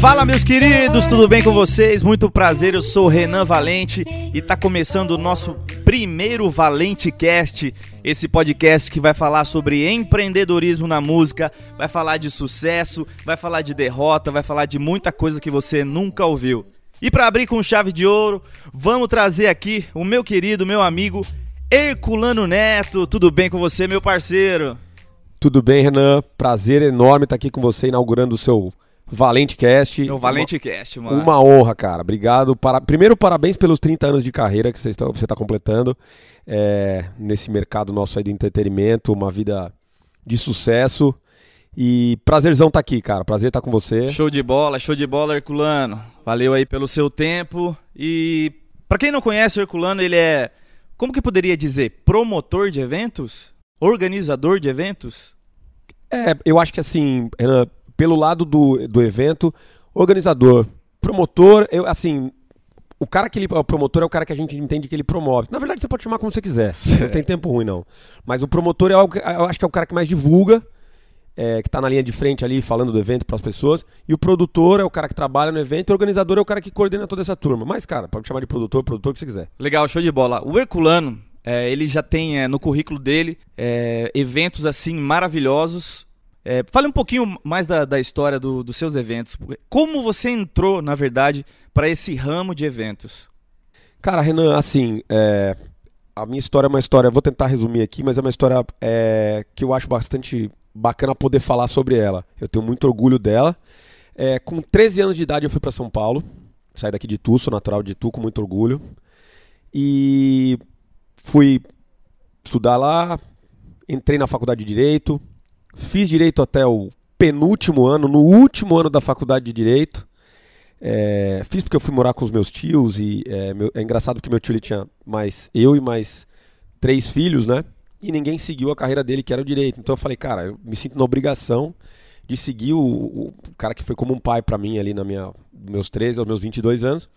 Fala meus queridos, tudo bem com vocês? Muito prazer, eu sou Renan Valente e tá começando o nosso primeiro Valente Cast, esse podcast que vai falar sobre empreendedorismo na música, vai falar de sucesso, vai falar de derrota, vai falar de muita coisa que você nunca ouviu. E para abrir com chave de ouro, vamos trazer aqui o meu querido, meu amigo Herculano Neto. Tudo bem com você, meu parceiro? Tudo bem, Renan? Prazer enorme estar aqui com você inaugurando o seu Valente Cast. Meu Valente uma, Cast, mano. Uma honra, cara. Obrigado. Para... Primeiro, parabéns pelos 30 anos de carreira que você está, você está completando é, nesse mercado nosso aí de entretenimento, uma vida de sucesso. E prazerzão estar tá aqui, cara. Prazer estar tá com você. Show de bola, show de bola, Herculano. Valeu aí pelo seu tempo. E para quem não conhece o Herculano, ele é, como que poderia dizer, promotor de eventos? Organizador de eventos? É, eu acho que assim, Renan, pelo lado do, do evento, organizador, promotor, eu, assim, o cara que ele, o promotor é o cara que a gente entende que ele promove. Na verdade, você pode chamar como você quiser. Não tem tempo ruim, não. Mas o promotor é algo, eu acho que é o cara que mais divulga, é, que está na linha de frente ali falando do evento para as pessoas. E o produtor é o cara que trabalha no evento, e o organizador é o cara que coordena toda essa turma. Mas, cara, pode chamar de produtor, produtor, o que você quiser. Legal, show de bola. O Herculano, é, ele já tem é, no currículo dele é, eventos assim maravilhosos é, fale um pouquinho mais da, da história do, dos seus eventos. Como você entrou, na verdade, para esse ramo de eventos? Cara, Renan, assim, é, a minha história é uma história, vou tentar resumir aqui, mas é uma história é, que eu acho bastante bacana poder falar sobre ela. Eu tenho muito orgulho dela. É, com 13 anos de idade eu fui para São Paulo, saí daqui de Tu, sou natural de Tu, com muito orgulho. E fui estudar lá, entrei na faculdade de Direito, Fiz direito até o penúltimo ano, no último ano da faculdade de direito. É, fiz porque eu fui morar com os meus tios e é, meu, é engraçado porque meu tio ele tinha mais eu e mais três filhos, né? E ninguém seguiu a carreira dele, que era o direito. Então eu falei, cara, eu me sinto na obrigação de seguir o, o cara que foi como um pai para mim ali na minha meus 13 aos meus 22 anos.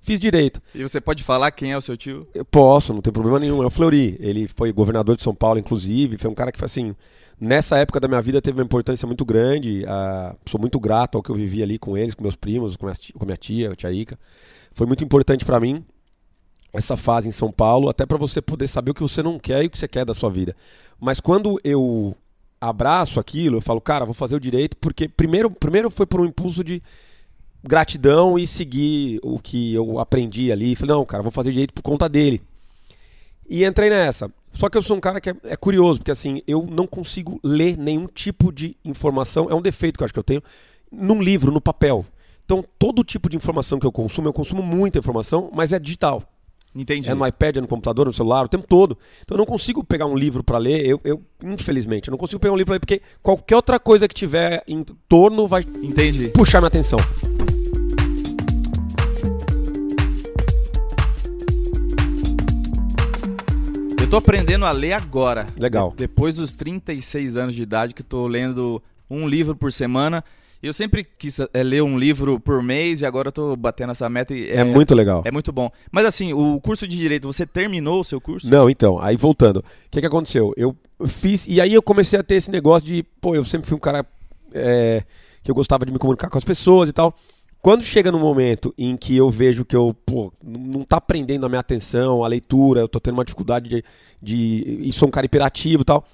Fiz direito. E você pode falar quem é o seu tio? Eu posso, não tem problema nenhum. É o Fleury. Ele foi governador de São Paulo, inclusive. Foi um cara que foi assim Nessa época da minha vida teve uma importância muito grande. Uh, sou muito grato ao que eu vivi ali com eles, com meus primos, com, minha tia, com minha tia, a tia Ica. Foi muito importante para mim essa fase em São Paulo, até para você poder saber o que você não quer e o que você quer da sua vida. Mas quando eu abraço aquilo, eu falo, cara, vou fazer o direito, porque primeiro, primeiro foi por um impulso de gratidão e seguir o que eu aprendi ali. Falei, não, cara, vou fazer direito por conta dele. E entrei nessa. Só que eu sou um cara que é, é, curioso, porque assim, eu não consigo ler nenhum tipo de informação, é um defeito que eu acho que eu tenho, num livro, no papel. Então, todo tipo de informação que eu consumo, eu consumo muita informação, mas é digital. Entendi. É no iPad, é no computador, no celular, o tempo todo. Então eu não consigo pegar um livro para ler, eu, eu, infelizmente, eu não consigo pegar um livro para ler, porque qualquer outra coisa que tiver em torno vai Entendi. puxar minha atenção. tô aprendendo a ler agora. Legal. depois dos 36 anos de idade que tô lendo um livro por semana. Eu sempre quis é, ler um livro por mês e agora eu tô batendo essa meta. E, é, é, muito legal. É muito bom. Mas assim, o curso de Direito, você terminou o seu curso? Não, então, aí voltando. O que, que aconteceu? Eu fiz, e aí eu comecei a ter esse negócio de, pô, eu sempre fui um cara é, que eu gostava de me comunicar com as pessoas e tal. Quando chega no momento em que eu vejo que eu, pô, não tá prendendo a minha atenção, a leitura, eu tô tendo uma dificuldade de. de e sou um cara hiperativo e tal.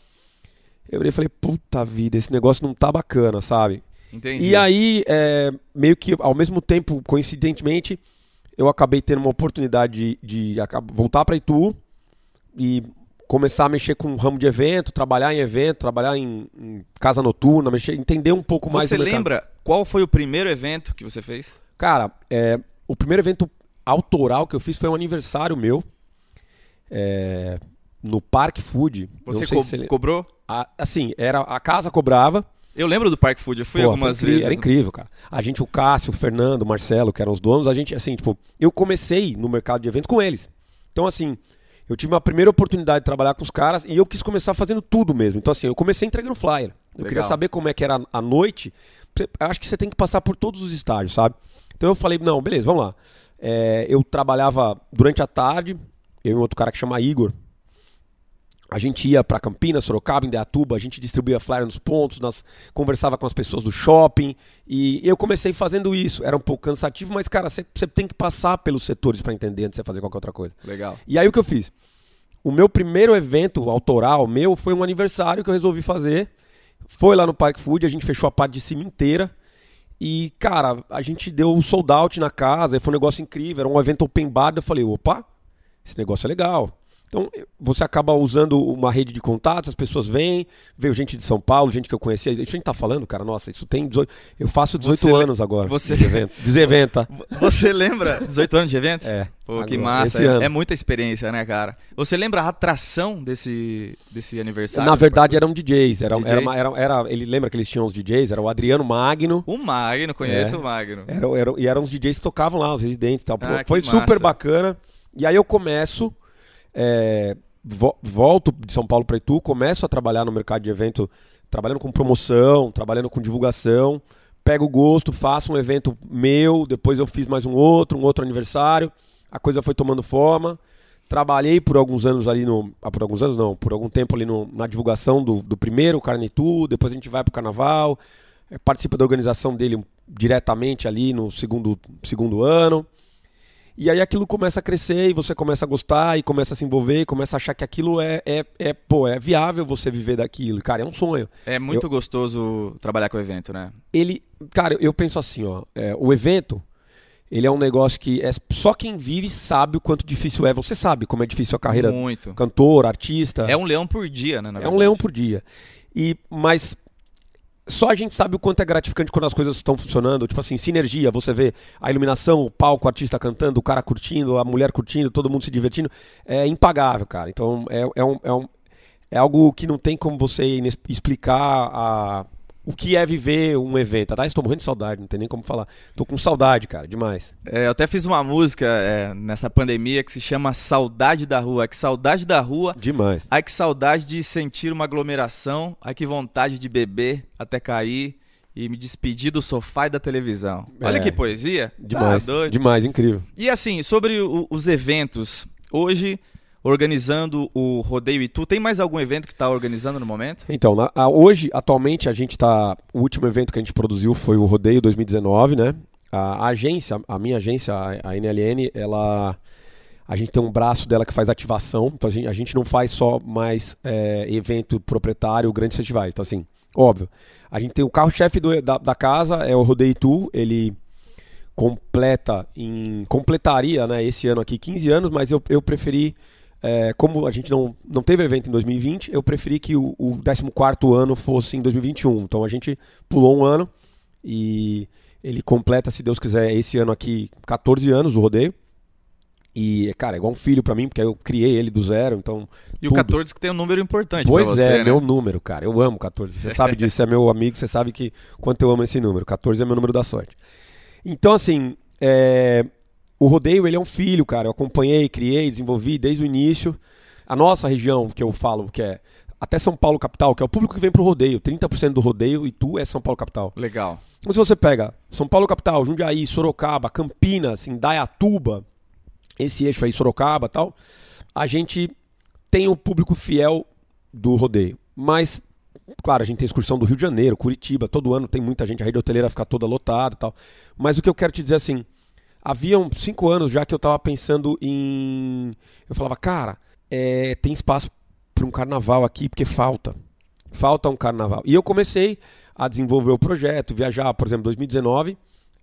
Eu falei, puta vida, esse negócio não tá bacana, sabe? Entendi. E aí, é, meio que ao mesmo tempo, coincidentemente, eu acabei tendo uma oportunidade de, de voltar para Itu e começar a mexer com o ramo de evento, trabalhar em evento, trabalhar em, em casa noturna, mexer, entender um pouco mais. Você lembra qual foi o primeiro evento que você fez? Cara, é, o primeiro evento autoral que eu fiz foi um aniversário meu. É, no Park Food. Você, co você cobrou? A, assim, era a casa cobrava. Eu lembro do Park Food, eu fui Pô, algumas vezes. Era incrível, cara. A gente, o Cássio, o Fernando, o Marcelo, que eram os donos, a gente, assim, tipo, eu comecei no mercado de eventos com eles. Então, assim, eu tive uma primeira oportunidade de trabalhar com os caras e eu quis começar fazendo tudo mesmo. Então, assim, eu comecei entregando flyer. Eu Legal. queria saber como é que era a noite. Eu acho que você tem que passar por todos os estágios, sabe? Então eu falei, não, beleza, vamos lá. É, eu trabalhava durante a tarde, eu e um outro cara que chama Igor. A gente ia para Campinas, Sorocaba, Indaiatuba, a gente distribuía flyer nos pontos, nós conversava com as pessoas do shopping e eu comecei fazendo isso. Era um pouco cansativo, mas cara, você tem que passar pelos setores para entender antes de você fazer qualquer outra coisa. Legal. E aí o que eu fiz? O meu primeiro evento autoral meu foi um aniversário que eu resolvi fazer. Foi lá no Park Food, a gente fechou a parte de cima inteira. E, cara, a gente deu um sold out na casa, foi um negócio incrível, era um evento open bar. Eu falei, opa, esse negócio é legal. Então, você acaba usando uma rede de contatos, as pessoas vêm, veio gente de São Paulo, gente que eu conhecia. Isso a gente tá falando, cara, nossa, isso tem 18. Eu faço 18 você anos agora. Você... Deseventa. Você lembra? 18 anos de eventos? É. Pô, agora, que massa. É, é, muita experiência, né, cara? Você lembra a atração desse, desse aniversário? Na verdade, eram DJs. Era, DJ? era, era, era, ele lembra que eles tinham os DJs? Era o Adriano Magno. O Magno, conheço é. o Magno. Era, era, e eram os DJs que tocavam lá, os residentes e tal. Ah, Foi super bacana. E aí eu começo. É, volto de São Paulo para Itu, começo a trabalhar no mercado de evento, trabalhando com promoção, trabalhando com divulgação, pego o gosto, faço um evento meu, depois eu fiz mais um outro, um outro aniversário, a coisa foi tomando forma. Trabalhei por alguns anos ali no. Ah, por alguns anos não, por algum tempo ali no, na divulgação do, do primeiro Carnitu, depois a gente vai para o carnaval, é, participa da organização dele diretamente ali no segundo, segundo ano. E aí aquilo começa a crescer e você começa a gostar e começa a se envolver e começa a achar que aquilo é, é, é, pô, é viável você viver daquilo. Cara, é um sonho. É muito eu, gostoso trabalhar com o evento, né? Ele, cara, eu penso assim, ó, é, o evento, ele é um negócio que é só quem vive sabe o quanto difícil é. Você sabe como é difícil a carreira muito. cantor, artista. É um leão por dia, né? é um leão por dia. E mas só a gente sabe o quanto é gratificante quando as coisas estão funcionando. Tipo assim, sinergia, você vê a iluminação, o palco, o artista cantando, o cara curtindo, a mulher curtindo, todo mundo se divertindo. É impagável, cara. Então é, é, um, é, um, é algo que não tem como você explicar a, o que é viver um evento. Tá? Estou morrendo de saudade, não tem nem como falar. Tô com saudade, cara, demais. É, eu até fiz uma música é, nessa pandemia que se chama Saudade da Rua. Ai, que saudade da rua. Demais. Ai, que saudade de sentir uma aglomeração. Ai, que vontade de beber até cair e me despedir do sofá e da televisão. Olha é, que poesia. Demais. Tá demais, incrível. E assim, sobre o, os eventos. Hoje organizando o Rodeio Itu. Tem mais algum evento que está organizando no momento? Então, na, a, hoje, atualmente, a gente está. O último evento que a gente produziu foi o Rodeio 2019, né? A, a agência, a minha agência, a, a, NLN, ela. A gente tem um braço dela que faz ativação. Então a gente, a gente não faz só mais é, evento proprietário, grandes festivais. Então, assim, óbvio. A gente tem o carro-chefe da, da casa, é o Rodeio Itu. Ele completa em completaria né, esse ano aqui 15 anos, mas eu, eu preferi é, como a gente não, não teve evento em 2020, eu preferi que o, o 14 ano fosse em 2021. Então a gente pulou um ano e ele completa, se Deus quiser, esse ano aqui 14 anos do rodeio. E, cara, é igual um filho para mim, porque eu criei ele do zero, então. E tudo. o 14 que tem um número importante Pois você, é, né? meu número, cara. Eu amo 14. Você sabe disso, você é meu amigo, você sabe que quanto eu amo esse número. 14 é meu número da sorte. Então, assim, é, o rodeio ele é um filho, cara. Eu acompanhei, criei, desenvolvi desde o início. A nossa região, que eu falo, que é até São Paulo capital, que é o público que vem pro rodeio. 30% do rodeio e tu é São Paulo capital. Legal. Então se você pega São Paulo capital, Jundiaí, Sorocaba, Campinas, Indaiatuba, esse eixo aí, Sorocaba tal, a gente tem o público fiel do rodeio. Mas, claro, a gente tem excursão do Rio de Janeiro, Curitiba, todo ano tem muita gente, a rede hoteleira fica toda lotada e tal. Mas o que eu quero te dizer assim, haviam cinco anos já que eu estava pensando em. Eu falava, cara, é, tem espaço para um carnaval aqui porque falta. Falta um carnaval. E eu comecei a desenvolver o projeto, viajar, por exemplo, 2019.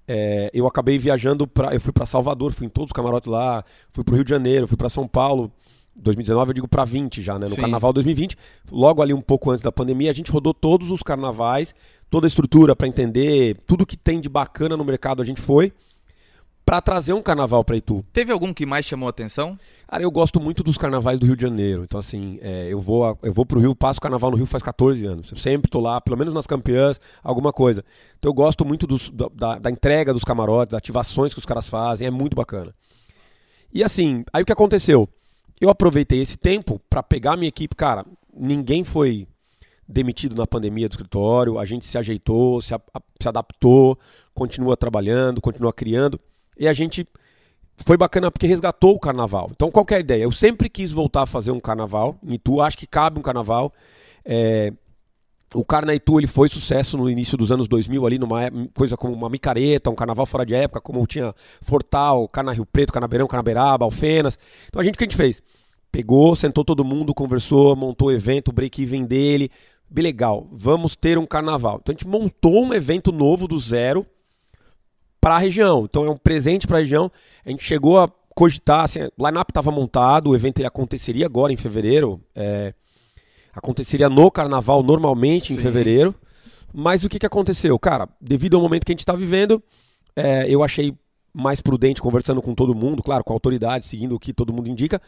É, eu acabei viajando para, eu fui para Salvador, fui em todos os camarotes lá, fui para o Rio de Janeiro, fui para São Paulo. 2019 eu digo para 20 já, né? No Sim. carnaval 2020, logo ali um pouco antes da pandemia, a gente rodou todos os carnavais, toda a estrutura para entender tudo que tem de bacana no mercado, a gente foi para trazer um carnaval para Itu. Teve algum que mais chamou a atenção? Cara, eu gosto muito dos carnavais do Rio de Janeiro. Então, assim, é, eu vou eu vou pro Rio, passo o carnaval no Rio faz 14 anos. Eu sempre tô lá, pelo menos nas campeãs, alguma coisa. Então, eu gosto muito dos, da, da entrega dos camarotes, das ativações que os caras fazem, é muito bacana. E assim, aí o que aconteceu? Eu aproveitei esse tempo para pegar a minha equipe. Cara, ninguém foi demitido na pandemia do escritório, a gente se ajeitou, se, a, se adaptou, continua trabalhando, continua criando. E a gente foi bacana porque resgatou o carnaval. Então, qual é a ideia? Eu sempre quis voltar a fazer um carnaval em Itu, acho que cabe um carnaval. É, o Carnaitu ele foi sucesso no início dos anos 2000 ali numa coisa como uma micareta, um carnaval fora de época, como tinha Fortal, Cana Rio Preto, Canabeirão, Canaberaba, Alfenas. Então a gente o que a gente fez? Pegou, sentou todo mundo, conversou, montou o evento, o break-even dele. Bem legal, vamos ter um carnaval. Então a gente montou um evento novo do zero para a região. Então é um presente para a região. A gente chegou a cogitar, assim, o line-up estava montado, o evento aconteceria agora em fevereiro. É, aconteceria no carnaval normalmente Sim. em fevereiro. Mas o que, que aconteceu? Cara, devido ao momento que a gente está vivendo, é, eu achei mais prudente conversando com todo mundo, claro, com a autoridade, seguindo o que todo mundo indica,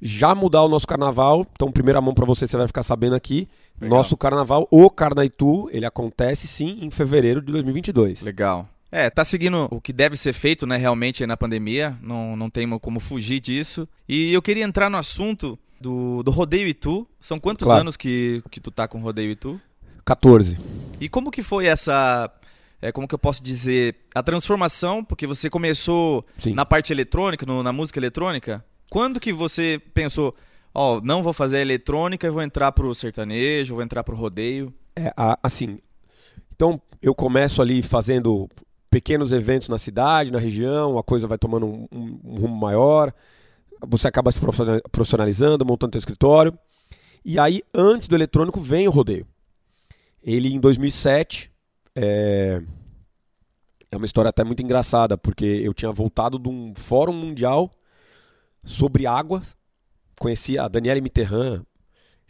já mudar o nosso carnaval. Então, primeira mão para você, você vai ficar sabendo aqui. Legal. Nosso carnaval, o Carnaitu, ele acontece sim em fevereiro de 2022. Legal. É, tá seguindo o que deve ser feito, né, realmente na pandemia, não, não tem como fugir disso. E eu queria entrar no assunto do, do Rodeio Itu. São quantos claro. anos que, que tu tá com o Rodeio Itu? 14. E como que foi essa, é, como que eu posso dizer, a transformação, porque você começou Sim. na parte eletrônica, no, na música eletrônica, quando que você pensou, ó, oh, não vou fazer a eletrônica, vou entrar pro sertanejo, vou entrar pro rodeio? É, assim, então eu começo ali fazendo pequenos eventos na cidade, na região, a coisa vai tomando um, um, um rumo maior, você acaba se profissionalizando, montando seu escritório. E aí, antes do eletrônico, vem o rodeio. Ele, em 2007, é... é uma história até muito engraçada, porque eu tinha voltado de um fórum mundial sobre água, conheci a Daniela Mitterrand,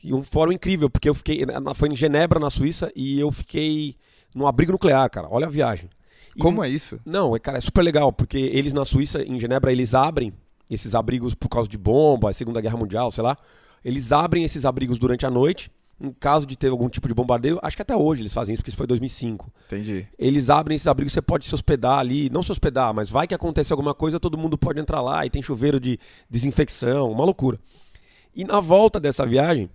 e um fórum incrível, porque eu fiquei, foi em Genebra, na Suíça, e eu fiquei num abrigo nuclear, cara, olha a viagem. Como é isso? Não, é, cara, é super legal, porque eles na Suíça, em Genebra, eles abrem esses abrigos por causa de bomba, Segunda Guerra Mundial, sei lá. Eles abrem esses abrigos durante a noite, em caso de ter algum tipo de bombardeio. Acho que até hoje eles fazem isso, porque isso foi 2005. Entendi. Eles abrem esses abrigos, você pode se hospedar ali, não se hospedar, mas vai que acontece alguma coisa, todo mundo pode entrar lá e tem chuveiro de desinfecção, uma loucura. E na volta dessa viagem,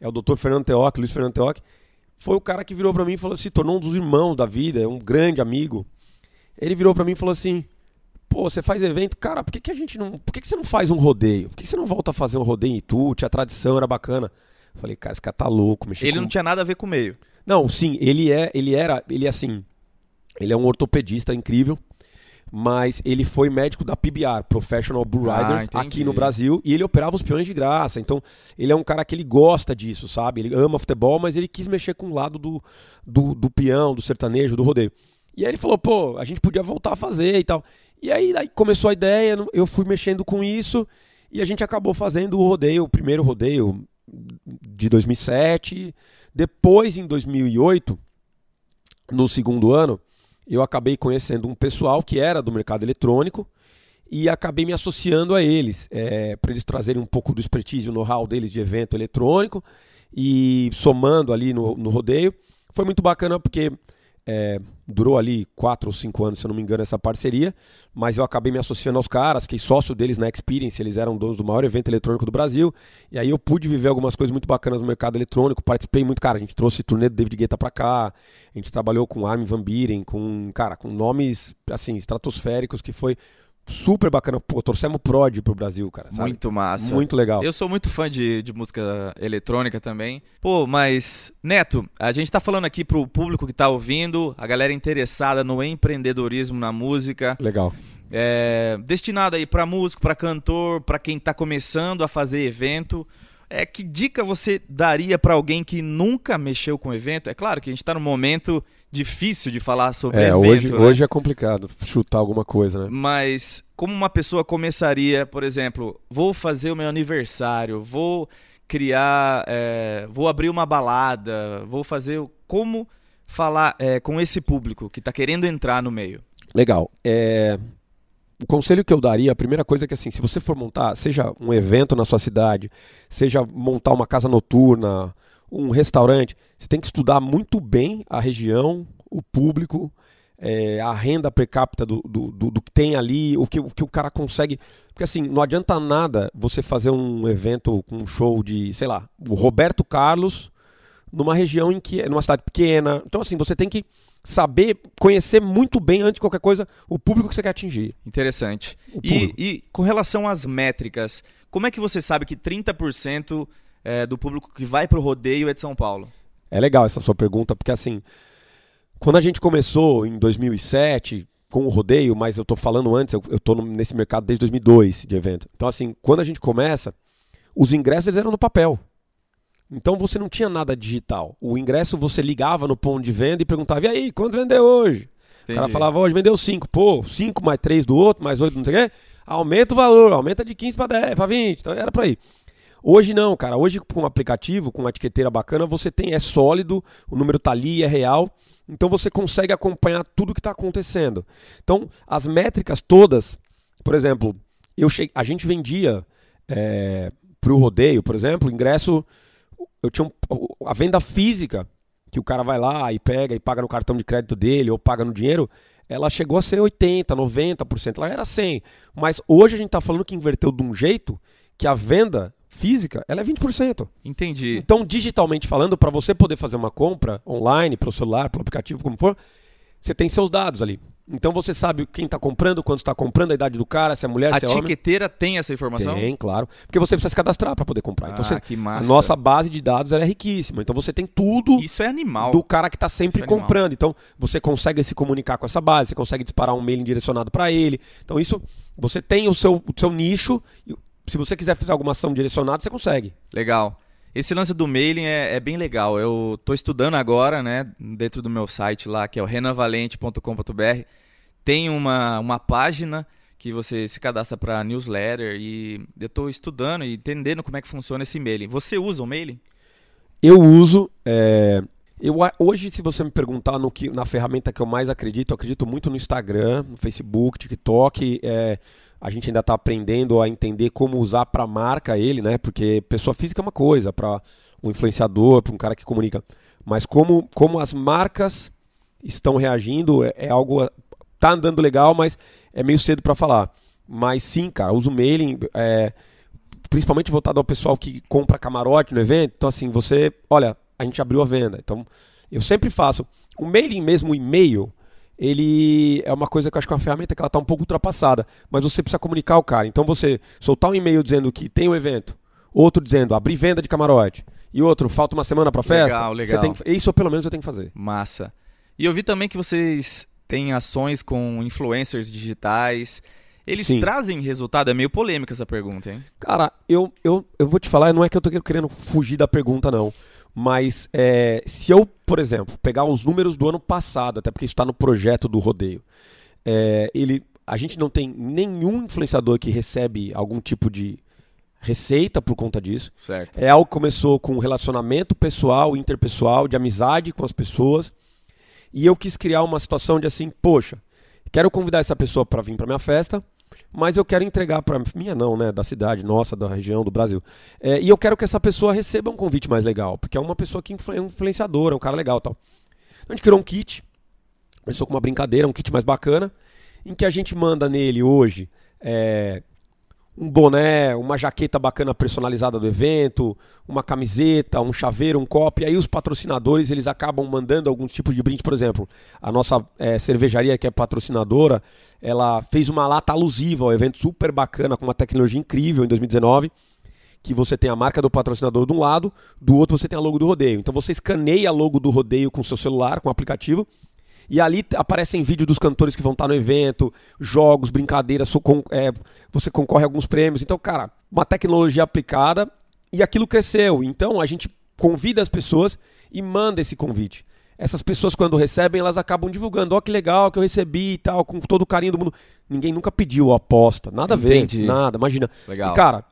é o Dr. Fernando Teoc, Luiz Fernando Teoc, foi o cara que virou para mim e falou, se tornou um dos irmãos da vida, um grande amigo. Ele virou para mim e falou assim: pô, você faz evento, cara, por que, que a gente não. Por que, que você não faz um rodeio? Por que, que você não volta a fazer um rodeio em? Tinha tradição, era bacana. falei, cara, esse cara tá louco. Ele com... não tinha nada a ver com o meio. Não, sim, ele é, ele era, ele é assim, ele é um ortopedista incrível, mas ele foi médico da PBR, Professional Bull ah, Riders, ah, aqui no Brasil, e ele operava os peões de graça. Então, ele é um cara que ele gosta disso, sabe? Ele ama futebol, mas ele quis mexer com o lado do, do, do peão, do sertanejo, do rodeio. E aí ele falou, pô, a gente podia voltar a fazer e tal. E aí, aí começou a ideia, eu fui mexendo com isso e a gente acabou fazendo o rodeio, o primeiro rodeio de 2007. Depois, em 2008, no segundo ano, eu acabei conhecendo um pessoal que era do mercado eletrônico e acabei me associando a eles, é, para eles trazerem um pouco do expertise, o know-how deles de evento eletrônico e somando ali no, no rodeio. Foi muito bacana porque é, durou ali quatro ou cinco anos, se eu não me engano, essa parceria, mas eu acabei me associando aos caras, fiquei sócio deles na Experience, eles eram donos do maior evento eletrônico do Brasil, e aí eu pude viver algumas coisas muito bacanas no mercado eletrônico, participei muito, cara, a gente trouxe turnê do David Guetta pra cá, a gente trabalhou com Armin Van Buren, com, cara, com nomes, assim, estratosféricos, que foi super bacana. Pô, torcemos Prod pro Brasil, cara. Sabe? Muito massa. Muito legal. Eu sou muito fã de, de música eletrônica também. Pô, mas, Neto, a gente tá falando aqui pro público que tá ouvindo, a galera interessada no empreendedorismo na música. Legal. É, destinado aí para músico, para cantor, para quem tá começando a fazer evento. É, que dica você daria para alguém que nunca mexeu com evento? É claro que a gente está num momento difícil de falar sobre é, evento. Hoje, né? hoje é complicado chutar alguma coisa, né? Mas como uma pessoa começaria, por exemplo, vou fazer o meu aniversário, vou criar, é, vou abrir uma balada, vou fazer como falar é, com esse público que está querendo entrar no meio. Legal. É, o conselho que eu daria, a primeira coisa é que assim, se você for montar, seja um evento na sua cidade, seja montar uma casa noturna, um restaurante, você tem que estudar muito bem a região, o público, é, a renda per capita do, do, do, do, que tem ali, o que, o que o cara consegue. Porque assim, não adianta nada você fazer um evento com um show de, sei lá, o Roberto Carlos numa região em que é numa cidade pequena. Então, assim, você tem que saber conhecer muito bem, antes de qualquer coisa, o público que você quer atingir. Interessante. E, e, com relação às métricas, como é que você sabe que 30% é, do público que vai para o rodeio é de São Paulo? É legal essa sua pergunta, porque assim, quando a gente começou em 2007 com o rodeio, mas eu estou falando antes, eu estou nesse mercado desde 2002 de evento. Então, assim, quando a gente começa, os ingressos eram no papel. Então você não tinha nada digital. O ingresso você ligava no ponto de venda e perguntava: e aí, quanto vendeu hoje? Entendi. O cara falava: hoje vendeu 5. Pô, 5 mais 3 do outro, mais 8, não sei o quê. Aumenta o valor, aumenta de 15 para 10, para 20. Então era para ir. Hoje não, cara. Hoje com um aplicativo, com uma etiqueteira bacana, você tem, é sólido, o número tá ali, é real. Então você consegue acompanhar tudo que está acontecendo. Então, as métricas todas, por exemplo, eu a gente vendia é, para o rodeio, por exemplo, ingresso eu tinha um, a venda física, que o cara vai lá e pega e paga no cartão de crédito dele ou paga no dinheiro, ela chegou a ser 80, 90%, ela era 100. Mas hoje a gente está falando que inverteu de um jeito que a venda física, ela é 20%. Entendi. Então, digitalmente falando, para você poder fazer uma compra online, pelo celular, pelo aplicativo, como for, você tem seus dados ali. Então você sabe quem está comprando, quando está comprando, a idade do cara, se é mulher, a se é homem. A etiqueteira tem essa informação? Tem, claro. Porque você precisa se cadastrar para poder comprar. Então ah, você, que massa. a nossa base de dados é riquíssima. Então você tem tudo Isso é animal. do cara que está sempre é comprando. Então você consegue se comunicar com essa base, você consegue disparar um mail direcionado para ele. Então isso, você tem o seu, o seu nicho. Se você quiser fazer alguma ação direcionada, você consegue. Legal. Esse lance do mailing é, é bem legal. Eu estou estudando agora, né, dentro do meu site lá, que é o renavalente.com.br. Tem uma, uma página que você se cadastra para newsletter e eu estou estudando e entendendo como é que funciona esse mailing. Você usa o mailing? Eu uso. É... Eu, hoje, se você me perguntar no que, na ferramenta que eu mais acredito, eu acredito muito no Instagram, no Facebook, TikTok. É, a gente ainda está aprendendo a entender como usar para marca ele, né? Porque pessoa física é uma coisa, para um influenciador, para um cara que comunica. Mas como, como as marcas estão reagindo é, é algo. Tá andando legal, mas é meio cedo para falar. Mas sim, cara, uso mailing, é, principalmente voltado ao pessoal que compra camarote no evento. Então, assim, você. Olha, a gente abriu a venda. Então, eu sempre faço. O mailing mesmo, o e-mail ele é uma coisa que eu acho que é uma ferramenta que ela está um pouco ultrapassada, mas você precisa comunicar o cara. Então você soltar um e-mail dizendo que tem um evento, outro dizendo abrir venda de camarote, e outro falta uma semana para festa. Legal, legal. Tem, isso pelo menos eu tenho que fazer. Massa. E eu vi também que vocês têm ações com influencers digitais. Eles Sim. trazem resultado? É meio polêmica essa pergunta, hein? Cara, eu, eu, eu vou te falar, não é que eu tô querendo fugir da pergunta, não. Mas é, se eu, por exemplo, pegar os números do ano passado, até porque isso está no projeto do rodeio, é, ele, a gente não tem nenhum influenciador que recebe algum tipo de receita por conta disso. Certo. É algo que começou com relacionamento pessoal, interpessoal, de amizade com as pessoas. E eu quis criar uma situação de assim, poxa, quero convidar essa pessoa para vir para minha festa mas eu quero entregar para minha não, né, da cidade, nossa, da região, do Brasil. É, e eu quero que essa pessoa receba um convite mais legal, porque é uma pessoa que é influenciadora, é um cara legal, tal. A gente criou um kit, começou com uma brincadeira, um kit mais bacana, em que a gente manda nele hoje é, um boné, uma jaqueta bacana personalizada do evento, uma camiseta, um chaveiro, um copo. E aí os patrocinadores eles acabam mandando alguns tipos de brinde. Por exemplo, a nossa é, cervejaria que é patrocinadora, ela fez uma lata alusiva ao evento super bacana com uma tecnologia incrível em 2019 que você tem a marca do patrocinador de um lado, do outro você tem a logo do rodeio. Então você escaneia a logo do rodeio com o seu celular, com o aplicativo, e ali aparecem vídeos dos cantores que vão estar no evento, jogos, brincadeiras, é, você concorre a alguns prêmios. Então, cara, uma tecnologia aplicada e aquilo cresceu. Então a gente convida as pessoas e manda esse convite. Essas pessoas, quando recebem, elas acabam divulgando. Ó, oh, que legal que eu recebi e tal, com todo o carinho do mundo. Ninguém nunca pediu aposta. Nada Entendi. a ver. Nada, imagina. Legal. E, cara,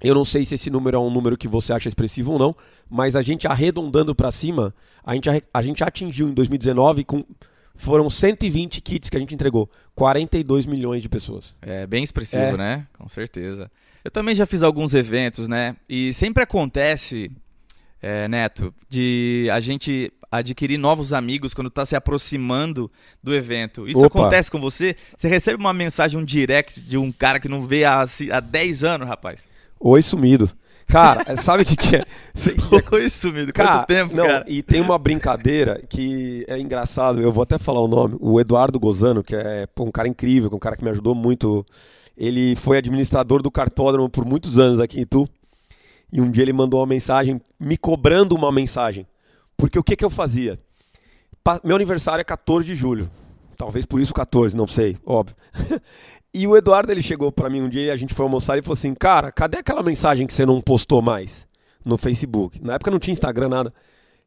eu não sei se esse número é um número que você acha expressivo ou não, mas a gente arredondando para cima, a gente, a gente atingiu em 2019 com foram 120 kits que a gente entregou, 42 milhões de pessoas. É bem expressivo, é. né? Com certeza. Eu também já fiz alguns eventos, né? E sempre acontece, é, Neto, de a gente adquirir novos amigos quando está se aproximando do evento. Isso Opa. acontece com você? Você recebe uma mensagem, um direct de um cara que não vê há, há 10 anos, rapaz? Oi, sumido. Cara, sabe o que, que é? Isso sumido. Cara, Quanto tempo, não, cara? E tem uma brincadeira que é engraçado, eu vou até falar o nome. O Eduardo Gozano, que é pô, um cara incrível, um cara que me ajudou muito. Ele foi administrador do cartódromo por muitos anos aqui em Itu. E um dia ele mandou uma mensagem me cobrando uma mensagem. Porque o que, que eu fazia? Pa- Meu aniversário é 14 de julho. Talvez por isso 14, não sei, óbvio. E o Eduardo ele chegou pra mim um dia a gente foi almoçar e falou assim: "Cara, cadê aquela mensagem que você não postou mais no Facebook?" Na época não tinha Instagram nada.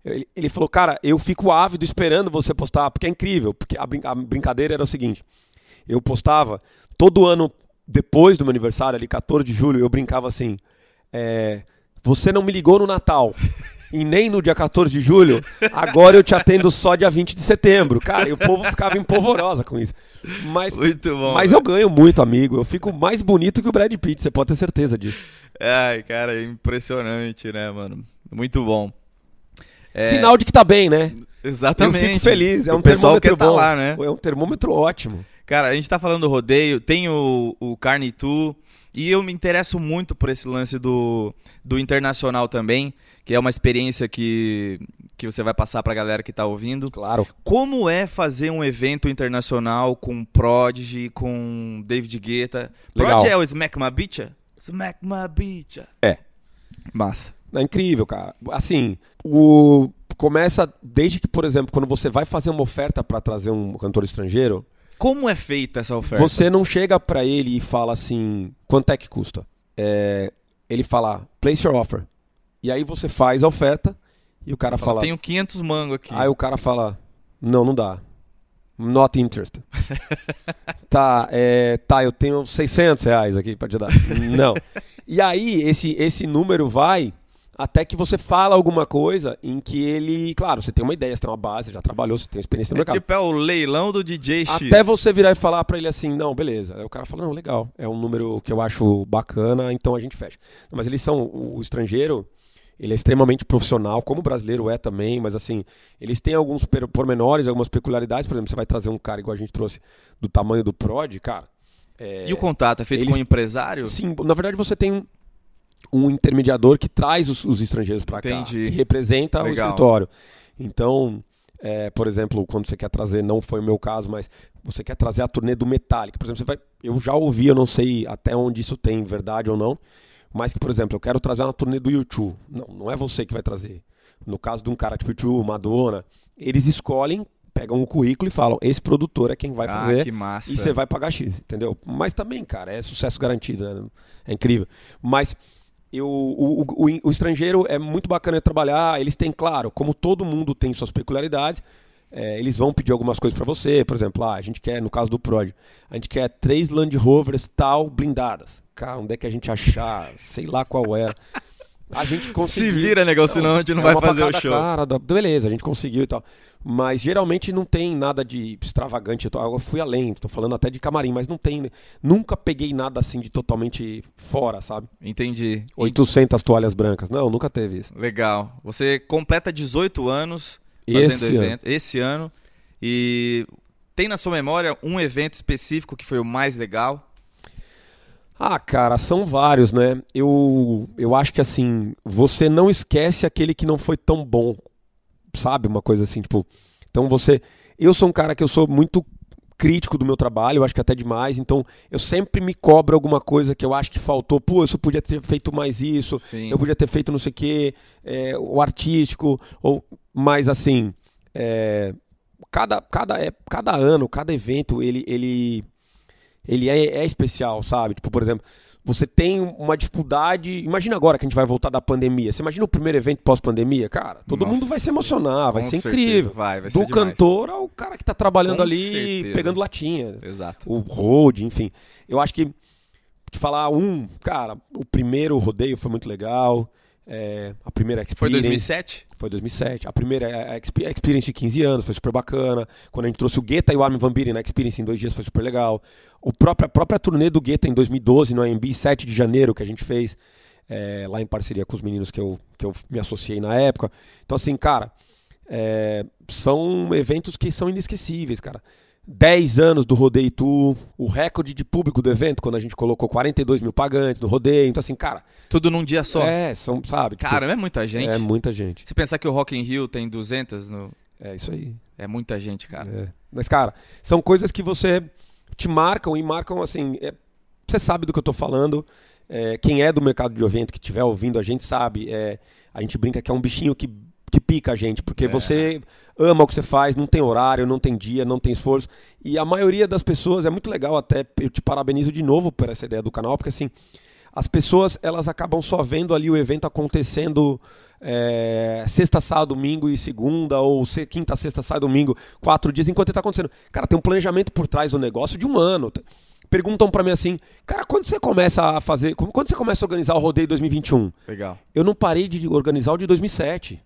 Ele, ele falou: "Cara, eu fico ávido esperando você postar, porque é incrível, porque a, brin- a brincadeira era o seguinte: eu postava todo ano depois do meu aniversário, ali 14 de julho, eu brincava assim: é, você não me ligou no Natal. E nem no dia 14 de julho, agora eu te atendo só dia 20 de setembro. Cara, e o povo ficava em polvorosa com isso. Mas Muito bom. mas eu ganho muito, amigo. Eu fico mais bonito que o Brad Pitt, você pode ter certeza disso. Ai, cara, é impressionante, né, mano? Muito bom. É, Sinal de que tá bem, né? Exatamente. Eu fico feliz. É O um pessoal termômetro tá bom. lá, né? É um termômetro ótimo. Cara, a gente tá falando do rodeio, tem o, o Carne Tu, e eu me interesso muito por esse lance do, do internacional também, que é uma experiência que, que você vai passar pra galera que tá ouvindo. Claro. Como é fazer um evento internacional com Prodigy, com David Guetta? Legal. Prodigy é o Smack My Bitcha? Smack My Bitcha. É. Massa. É incrível, cara. Assim, o começa desde que, por exemplo, quando você vai fazer uma oferta pra trazer um cantor estrangeiro, Como é feita essa oferta? você não chega pra ele e fala assim, quanto é que custa? É, ele fala, place your offer. E aí você faz a oferta e o cara Fala, fala, Tenho 500 mango aqui. aí o cara fala, não, não dá. Not interested. tá, é, tá, eu tenho 600 reais aqui pra te dar. não. E aí esse, esse número vai até que você fala alguma coisa em que ele, claro, você tem uma ideia, você tem uma base, já trabalhou, você tem experiência no É mercado. tipo, é o leilão do DJ X. Até você virar e falar pra ele assim, não, beleza. Aí o cara fala, não, legal, é um número que eu acho bacana, então a gente fecha. Mas eles são, o, estrangeiro, ele é extremamente profissional, como o brasileiro é também, mas assim, eles têm alguns pormenores, algumas peculiaridades, por exemplo, você vai trazer um cara igual a gente trouxe, do tamanho do Prod, cara. é, E o contato é feito eles- com o empresário? Sim, na verdade você tem um, intermediador que traz os, os estrangeiros para cá, que representa o Legal. escritório. Então, é, por exemplo, quando você quer trazer, não foi o meu caso, mas você quer trazer a turnê do Metallica, por exemplo, você vai, eu já ouvi, eu não sei até onde isso tem verdade ou não, mas que, por exemplo, eu quero trazer uma turnê do YouTube. Não, não é você que vai trazer. No caso de um cara tipo YouTube, Madonna, eles escolhem, pegam o currículo e falam: esse produtor é quem vai ah, fazer que massa. e você vai pagar X, entendeu? Mas também, cara, é sucesso garantido, né? É incrível. Mas eu, o, o, o- estrangeiro é muito bacana trabalhar. Eles têm, claro, como todo mundo tem suas peculiaridades, é, eles vão pedir algumas coisas pra você. Por exemplo, ah, a gente quer, no caso do Prod, a gente quer três Land Rovers tal blindadas. Cara, onde é que a gente achar? Sei lá qual é. A gente conseguiu. Se vira, negão, senão a gente não É vai fazer o show. Cara, beleza, a gente conseguiu e tal. Mas geralmente não tem nada de extravagante. Eu, tô- eu fui além, tô falando até de camarim, mas não tem. Nunca peguei nada assim de totalmente fora, sabe? Entendi. 800 toalhas brancas. Não, nunca teve isso. Legal. Você completa 18 anos fazendo Esse ano. evento esse ano e tem na sua memória um evento específico que foi o mais legal? Ah, cara, são vários, né? Eu, eu acho que assim, você não esquece aquele que não foi tão bom, sabe? Uma coisa assim, tipo. Então você. Eu sou um cara que eu sou muito crítico do meu trabalho, eu acho que até demais, então eu sempre me cobro alguma coisa que eu acho que faltou. Pô, eu podia ter feito mais isso, Sim. eu podia ter feito não sei o quê, é, o artístico, ou mais assim. é, cada, cada, é, cada ano, cada evento, ele, ele, ele é, é especial, sabe? Tipo, por exemplo, você tem uma dificuldade. Imagina agora que a gente vai voltar da pandemia. Você imagina o primeiro evento pós-pandemia? Cara, todo Nossa. mundo vai se emocionar, vai ser certeza, incrível. Vai, vai ser Do demais. cantor ao cara que tá trabalhando Com ali, certeza. pegando latinha. Exato. O road, enfim. Eu acho que, te falar um, cara, o primeiro rodeio foi muito legal. É, a primeira experience. Foi 2007? Foi 2007. A primeira é a exp- a Experience de 15 anos, foi super bacana. Quando a gente trouxe o Guetta e o Armin Van Buren na Experience em dois dias, foi super legal. O próprio, a própria turnê do Guetta em 2012, no AMB, 7 de janeiro, que a gente fez é, lá em parceria com os meninos que eu, que eu me associei na época. Então, assim, cara, é, são eventos que são inesquecíveis, cara. 10 anos do Rodeio Itu, o recorde de público do evento, quando a gente colocou 42 mil pagantes no rodeio. Então, assim, cara. Tudo num dia só. É, são, sabe? Tipo, cara, é muita gente. É muita gente. Se pensar que o Rock in Rio tem 200 no. É isso aí. É muita gente, cara. É. Mas, cara, são coisas que você te marcam e marcam, assim. É, você sabe do que eu tô falando. É, quem é do mercado de evento, que estiver ouvindo, a gente sabe. É, a gente brinca que é um bichinho que que pica a gente, porque é. você ama o que você faz, não tem horário, não tem dia, não tem esforço. E a maioria das pessoas, é muito legal até, eu te parabenizo de novo por essa ideia do canal, porque assim, as pessoas elas acabam só vendo ali o evento acontecendo é, sexta, sábado, domingo e segunda, ou quinta, sexta, sábado, domingo, quatro dias, enquanto está acontecendo. Cara, tem um planejamento por trás do negócio de um ano. Perguntam para mim assim, cara, quando você começa a fazer, quando você começa a organizar o rodeio 2021? Legal. Eu não parei de organizar o de 2007.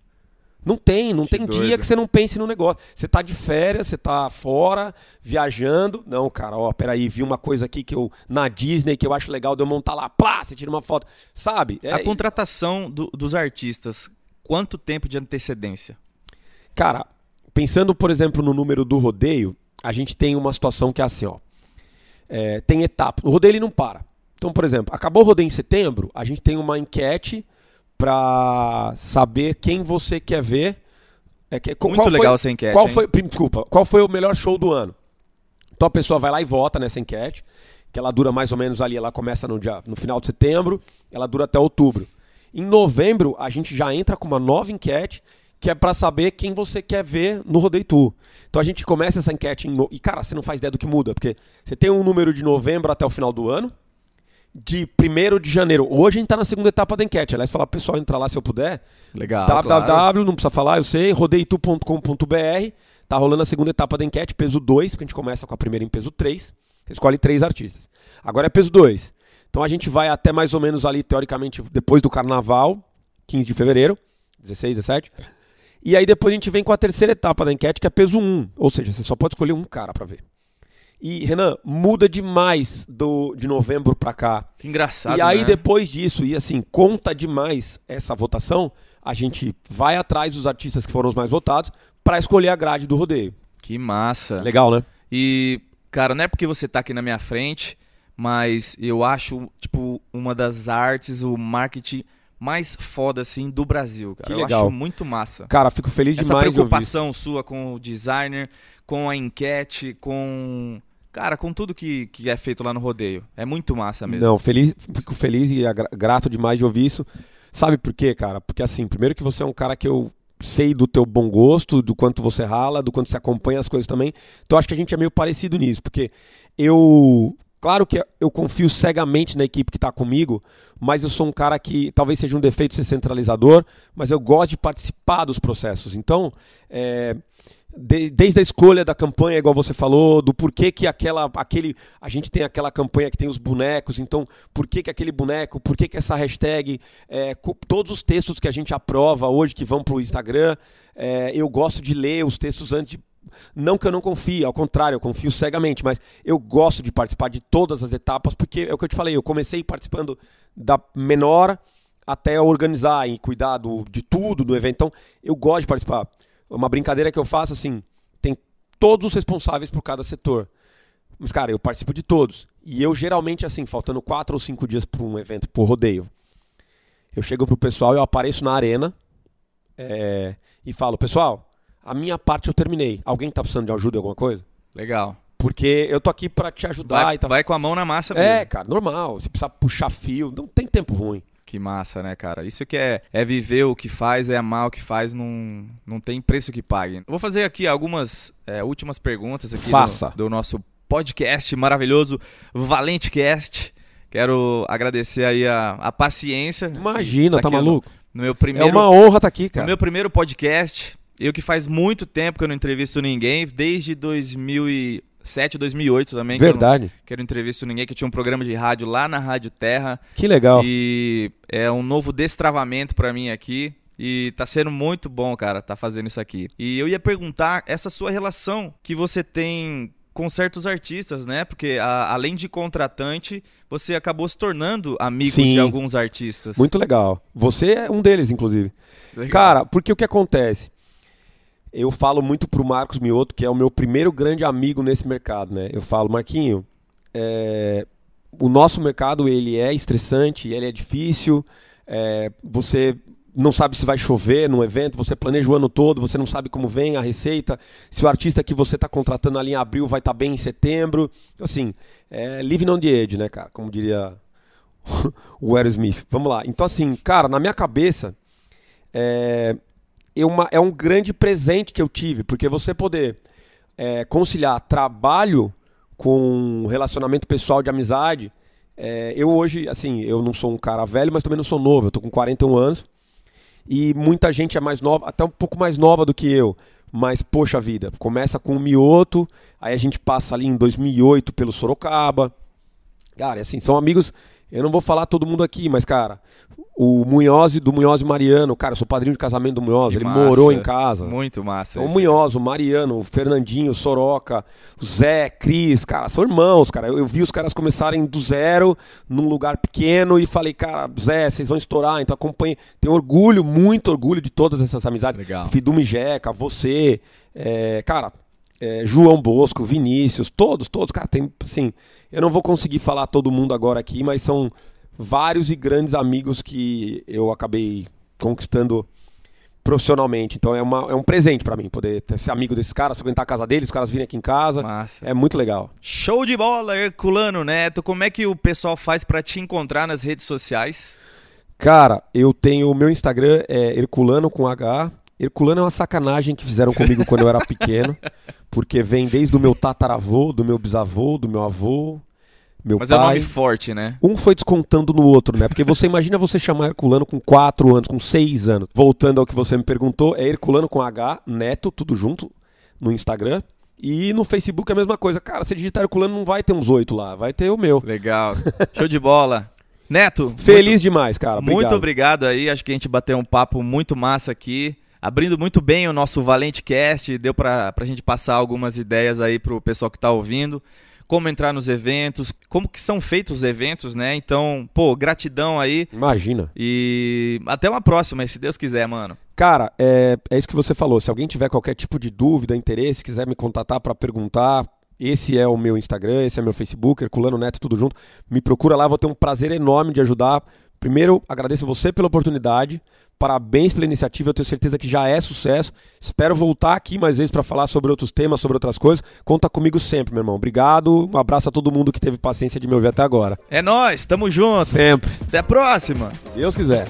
Não tem, não que tem doido. dia que você não pense no negócio. Você tá de férias, você tá fora, viajando. Não, cara, ó, peraí, vi uma coisa aqui que eu na Disney que eu acho legal de eu montar lá, plá, você tira uma foto. Sabe? É, a contratação do, dos artistas, quanto tempo de antecedência? Cara, pensando, por exemplo, no número do rodeio, a gente tem uma situação que é assim, ó. É, tem etapa. O rodeio ele não para. Então, por exemplo, acabou o rodeio em setembro, a gente tem uma enquete para saber quem você quer ver. É, que, Muito qual legal foi, essa enquete. Qual foi, desculpa, qual foi o melhor show do ano? Então a pessoa vai lá e vota nessa enquete, que ela dura mais ou menos ali, ela começa no, dia, no final de setembro, ela dura até outubro. Em novembro, a gente já entra com uma nova enquete, que é para saber quem você quer ver no Rodeio Tour. Então a gente começa essa enquete em, e cara, você não faz ideia do que muda, porque você tem um número de novembro até o final do ano, de 1 de janeiro. Hoje a gente está na segunda etapa da enquete. Aliás, falar pessoal entrar lá se eu puder. Legal. www, claro. não precisa falar, eu sei, rodeitu.com.br. Tá rolando a segunda etapa da enquete, peso 2, porque a gente começa com a primeira em peso 3. Você escolhe três artistas. Agora é peso 2. Então a gente vai até mais ou menos ali, teoricamente, depois do carnaval, 15 de fevereiro, 16, 17. E aí depois a gente vem com a terceira etapa da enquete, que é peso 1. Ou seja, você só pode escolher um cara para ver. E, Renan, muda demais do, de novembro para cá. Que engraçado. E aí, né? depois disso, e assim, conta demais essa votação, a gente vai atrás dos artistas que foram os mais votados para escolher a grade do rodeio. Que massa. Legal, né? E, cara, não é porque você tá aqui na minha frente, mas eu acho, tipo, uma das artes, o marketing mais foda, assim, do Brasil, cara. Que legal. Eu acho muito massa. Cara, fico feliz Essa demais Essa preocupação sua com o designer, com a enquete, com Cara, com tudo que, que é feito lá no rodeio. É muito massa mesmo. Não, feliz, fico feliz e grato demais de ouvir isso. Sabe por quê, cara? Porque assim, primeiro que você é um cara que eu sei do teu bom gosto, do quanto você rala, do quanto você acompanha as coisas também. Então acho que a gente é meio parecido nisso, porque eu Claro que eu confio cegamente na equipe que está comigo, mas eu sou um cara que talvez seja um defeito ser centralizador, mas eu gosto de participar dos processos. Então, é, de, desde a escolha da campanha, igual você falou, do porquê que aquela, aquele, a gente tem aquela campanha que tem os bonecos, então por que, que aquele boneco, por que, que essa hashtag, é, todos os textos que a gente aprova hoje que vão para o Instagram, é, eu gosto de ler os textos antes de não que eu não confie, ao contrário, eu confio cegamente, mas eu gosto de participar de todas as etapas, porque é o que eu te falei, eu comecei participando da menor até organizar e cuidar do, de tudo do evento, então eu gosto de participar uma brincadeira que eu faço assim, tem todos os responsáveis por cada setor. Mas, cara, eu participo de todos. E eu geralmente, assim, faltando quatro ou cinco dias para um evento, por rodeio, eu chego pro pessoal, eu apareço na arena é, e falo, pessoal, a minha parte eu terminei. Alguém tá precisando de ajuda em alguma coisa? Legal. Porque eu tô aqui para te ajudar vai, e tal. Vai com a mão na massa mesmo. É, cara, normal. Se precisar puxar fio, não tem tempo ruim. Que massa, né, cara? Isso que é, é viver o que faz, é amar o que faz, não, não tem preço que pague. Eu vou fazer aqui algumas é, últimas perguntas aqui Faça. Do, do nosso podcast maravilhoso, Valente Cast. Quero agradecer aí a, a paciência. Imagina, tá maluco? No, no meu primeiro, é uma honra estar tá aqui, cara. No meu primeiro podcast, eu que faz muito tempo que eu não entrevisto ninguém, desde 2000 e 2007, 2008 também. Verdade. Que eu, não, que eu não entrevisto ninguém, que tinha um programa de rádio lá na Rádio Terra. Que legal. E é um novo destravamento para mim aqui. E tá sendo muito bom, cara, tá fazendo isso aqui. E eu ia perguntar essa sua relação que você tem com certos artistas, né? Porque a, além de contratante, você acabou se tornando amigo Sim, de alguns artistas. Muito legal. Você é um deles, inclusive. Legal. Cara, porque o que acontece? Eu falo muito pro Marcos Mioto, que é o meu primeiro grande amigo nesse mercado, né? Eu falo, Marquinho, é, o nosso mercado ele é estressante, ele é difícil, é, você não sabe se vai chover no evento, você planeja o ano todo, você não sabe como vem a receita, se o artista que você está contratando ali em abril vai estar tá bem em setembro. Então, assim, é living on the edge, né, cara? Como diria o Aerosmith. Vamos lá. Então, assim, cara, na minha cabeça, é, é, uma, é um grande presente que eu tive, porque você poder é, conciliar trabalho com relacionamento pessoal de amizade. É, eu hoje, assim, eu não sou um cara velho, mas também não sou novo. Eu tô com 41 anos e muita gente é mais nova, até um pouco mais nova do que eu. Mas, poxa vida, começa com o Mioto, aí a gente passa ali em 2008 pelo Sorocaba. Cara, assim, são amigos eu não vou falar todo mundo aqui, mas, cara, o Munhoz do Munhoz Mariano, cara, eu sou padrinho de casamento do Munhoz, que ele massa. morou em casa. Muito massa. O Munhoz, o Mariano, o Fernandinho, o Soroca, o Zé, Cris, cara, são irmãos, cara. Eu, eu, vi os caras começarem do zero, num lugar pequeno, e falei, cara, Zé, vocês vão estourar, então acompanhe. Tenho orgulho, muito orgulho de todas essas amizades. Legal. Fidume Jeca, você, é, cara, é, João Bosco, Vinícius, todos, todos, cara, tem, assim, eu não vou conseguir falar todo mundo agora aqui, mas são vários e grandes amigos que eu acabei conquistando profissionalmente. Então é, uma, é um presente para mim poder ter, ser amigo desses caras, frequentar a casa deles, os caras virem aqui em casa. Massa. É muito legal. Show de bola, Herculano Neto. Como é que o pessoal faz para te encontrar nas redes sociais? Cara, eu tenho o meu Instagram é Herculano com H. Herculano é uma sacanagem que fizeram comigo quando eu era pequeno, porque vem desde o meu tataravô, do meu bisavô, do meu avô, meu Mas pai. é um nome forte, né? Um foi descontando no outro, né? Porque você imagina você chamar Herculano com 4 anos, com 6 anos. Voltando ao que você me perguntou, é Herculano com H, Neto, tudo junto, no Instagram. E no Facebook é a mesma coisa. Cara, se digitar Herculano não vai ter uns 8 lá, vai ter o meu. Legal. Show de bola. Neto. Feliz muito, demais, cara. Obrigado. Muito obrigado aí. Acho que a gente bateu um papo muito massa aqui abrindo muito bem o nosso Valente Cast, deu para a gente passar algumas ideias aí para o pessoal que está ouvindo, como entrar nos eventos, como que são feitos os eventos, né? Então, pô, gratidão aí. Imagina. E até uma próxima, se Deus quiser, mano. Cara, é, é isso que você falou. Se alguém tiver qualquer tipo de dúvida, interesse, quiser me contatar para perguntar, esse é o meu Instagram, esse é meu Facebook, Herculano Neto, tudo junto. Me procura lá, vou ter um prazer enorme de ajudar. Primeiro, agradeço você pela oportunidade. Parabéns pela iniciativa, eu tenho certeza que já é sucesso. Espero voltar aqui mais vezes para falar sobre outros temas, sobre outras coisas. Conta comigo sempre, meu irmão. Obrigado. Um abraço a todo mundo que teve paciência de me ouvir até agora. É nós, tamo junto. Sempre. Até a próxima. Deus quiser.